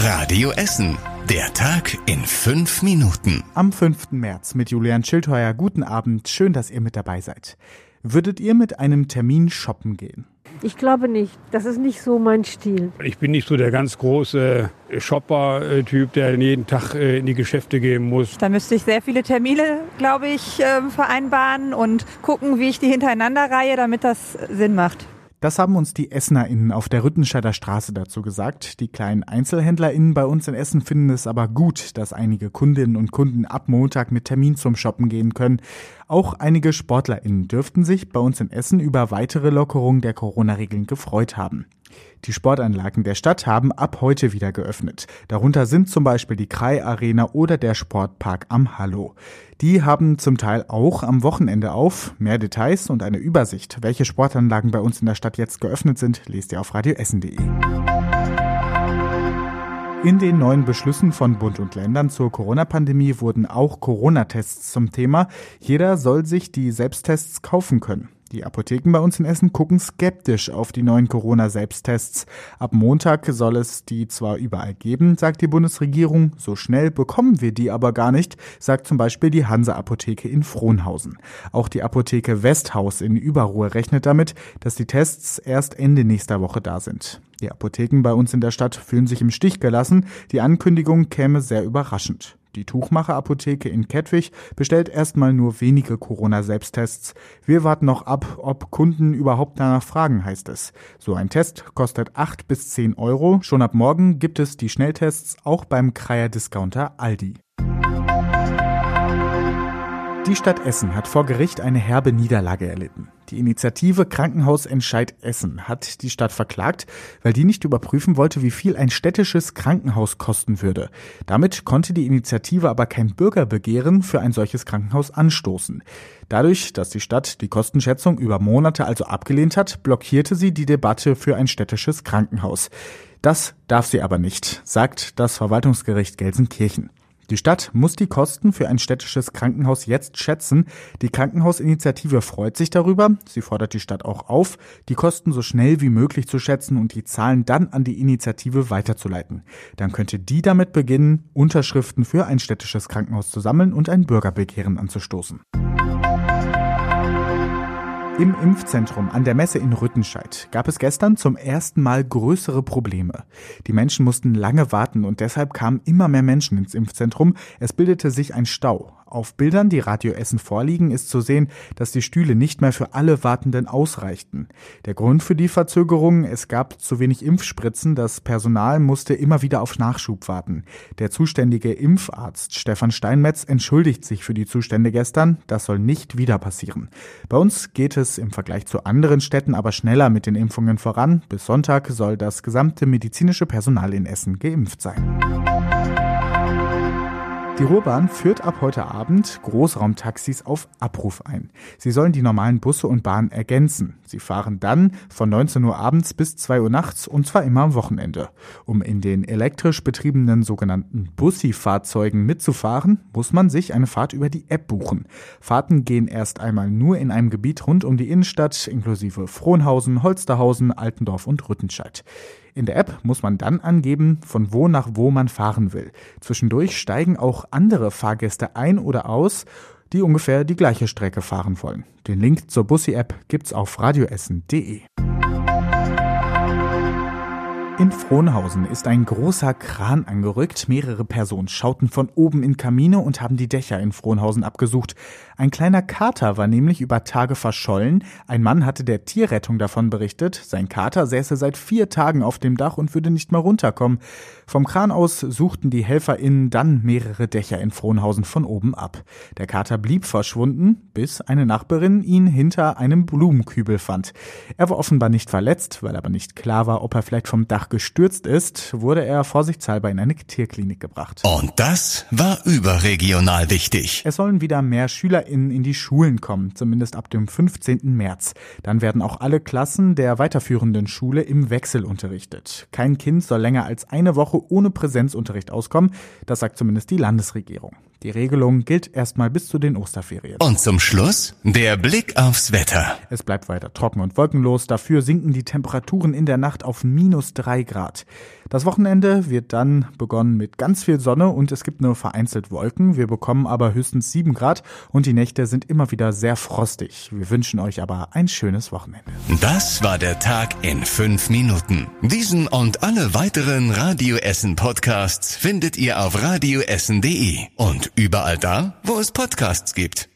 Radio Essen. Der Tag in fünf Minuten. Am 5. März mit Julian Schildheuer. Guten Abend. Schön, dass ihr mit dabei seid. Würdet ihr mit einem Termin shoppen gehen? Ich glaube nicht. Das ist nicht so mein Stil. Ich bin nicht so der ganz große Shopper-Typ, der jeden Tag äh, in die Geschäfte gehen muss. Da müsste ich sehr viele Termine, glaube ich, ähm, vereinbaren und gucken, wie ich die hintereinander reihe, damit das Sinn macht. Das haben uns die EssnerInnen auf der Rüttenscheider Straße dazu gesagt. Die kleinen EinzelhändlerInnen bei uns in Essen finden es aber gut, dass einige Kundinnen und Kunden ab Montag mit Termin zum Shoppen gehen können. Auch einige SportlerInnen dürften sich bei uns in Essen über weitere Lockerungen der Corona-Regeln gefreut haben. Die Sportanlagen der Stadt haben ab heute wieder geöffnet. Darunter sind zum Beispiel die Krei Arena oder der Sportpark am Hallo. Die haben zum Teil auch am Wochenende auf. Mehr Details und eine Übersicht, welche Sportanlagen bei uns in der Stadt jetzt geöffnet sind, lest ihr auf radioessen.de. In den neuen Beschlüssen von Bund und Ländern zur Corona-Pandemie wurden auch Corona-Tests zum Thema. Jeder soll sich die Selbsttests kaufen können. Die Apotheken bei uns in Essen gucken skeptisch auf die neuen Corona-Selbsttests. Ab Montag soll es die zwar überall geben, sagt die Bundesregierung, so schnell bekommen wir die aber gar nicht, sagt zum Beispiel die Hansa-Apotheke in Frohnhausen. Auch die Apotheke Westhaus in Überruhe rechnet damit, dass die Tests erst Ende nächster Woche da sind. Die Apotheken bei uns in der Stadt fühlen sich im Stich gelassen. Die Ankündigung käme sehr überraschend. Die Tuchmacher-Apotheke in Kettwig bestellt erstmal nur wenige Corona-Selbsttests. Wir warten noch ab, ob Kunden überhaupt danach fragen, heißt es. So ein Test kostet 8 bis 10 Euro. Schon ab morgen gibt es die Schnelltests auch beim Kreier-Discounter Aldi. Die Stadt Essen hat vor Gericht eine herbe Niederlage erlitten. Die Initiative Krankenhausentscheid Essen hat die Stadt verklagt, weil die nicht überprüfen wollte, wie viel ein städtisches Krankenhaus kosten würde. Damit konnte die Initiative aber kein Bürgerbegehren für ein solches Krankenhaus anstoßen. Dadurch, dass die Stadt die Kostenschätzung über Monate also abgelehnt hat, blockierte sie die Debatte für ein städtisches Krankenhaus. Das darf sie aber nicht, sagt das Verwaltungsgericht Gelsenkirchen. Die Stadt muss die Kosten für ein städtisches Krankenhaus jetzt schätzen. Die Krankenhausinitiative freut sich darüber. Sie fordert die Stadt auch auf, die Kosten so schnell wie möglich zu schätzen und die Zahlen dann an die Initiative weiterzuleiten. Dann könnte die damit beginnen, Unterschriften für ein städtisches Krankenhaus zu sammeln und ein Bürgerbegehren anzustoßen. Im Impfzentrum an der Messe in Rüttenscheid gab es gestern zum ersten Mal größere Probleme. Die Menschen mussten lange warten und deshalb kamen immer mehr Menschen ins Impfzentrum. Es bildete sich ein Stau. Auf Bildern, die Radio Essen vorliegen, ist zu sehen, dass die Stühle nicht mehr für alle Wartenden ausreichten. Der Grund für die Verzögerung, es gab zu wenig Impfspritzen, das Personal musste immer wieder auf Nachschub warten. Der zuständige Impfarzt Stefan Steinmetz entschuldigt sich für die Zustände gestern, das soll nicht wieder passieren. Bei uns geht es im Vergleich zu anderen Städten aber schneller mit den Impfungen voran. Bis Sonntag soll das gesamte medizinische Personal in Essen geimpft sein. Die Ruhrbahn führt ab heute Abend Großraumtaxis auf Abruf ein. Sie sollen die normalen Busse und Bahnen ergänzen. Sie fahren dann von 19 Uhr abends bis 2 Uhr nachts und zwar immer am Wochenende. Um in den elektrisch betriebenen sogenannten Bussi-Fahrzeugen mitzufahren, muss man sich eine Fahrt über die App buchen. Fahrten gehen erst einmal nur in einem Gebiet rund um die Innenstadt, inklusive Frohnhausen, Holsterhausen, Altendorf und Rüttenscheid. In der App muss man dann angeben, von wo nach wo man fahren will. Zwischendurch steigen auch andere Fahrgäste ein oder aus, die ungefähr die gleiche Strecke fahren wollen. Den Link zur Bussi-App gibt's auf radioessen.de. In Frohnhausen ist ein großer Kran angerückt. Mehrere Personen schauten von oben in Kamine und haben die Dächer in Frohnhausen abgesucht. Ein kleiner Kater war nämlich über Tage verschollen. Ein Mann hatte der Tierrettung davon berichtet. Sein Kater säße seit vier Tagen auf dem Dach und würde nicht mehr runterkommen. Vom Kran aus suchten die HelferInnen dann mehrere Dächer in Frohnhausen von oben ab. Der Kater blieb verschwunden, bis eine Nachbarin ihn hinter einem Blumenkübel fand. Er war offenbar nicht verletzt, weil aber nicht klar war, ob er vielleicht vom Dach gestürzt ist, wurde er vorsichtshalber in eine Tierklinik gebracht. Und das war überregional wichtig. Es sollen wieder mehr SchülerInnen in die Schulen kommen, zumindest ab dem 15. März. Dann werden auch alle Klassen der weiterführenden Schule im Wechsel unterrichtet. Kein Kind soll länger als eine Woche ohne Präsenzunterricht auskommen, das sagt zumindest die Landesregierung. Die Regelung gilt erstmal bis zu den Osterferien. Und zum Schluss der Blick aufs Wetter. Es bleibt weiter trocken und wolkenlos. Dafür sinken die Temperaturen in der Nacht auf minus drei Grad. Das Wochenende wird dann begonnen mit ganz viel Sonne und es gibt nur vereinzelt Wolken. Wir bekommen aber höchstens sieben Grad und die Nächte sind immer wieder sehr frostig. Wir wünschen euch aber ein schönes Wochenende. Das war der Tag in fünf Minuten. Diesen und alle weiteren Radio Essen Podcasts findet ihr auf radioessen.de und überall da, wo es Podcasts gibt.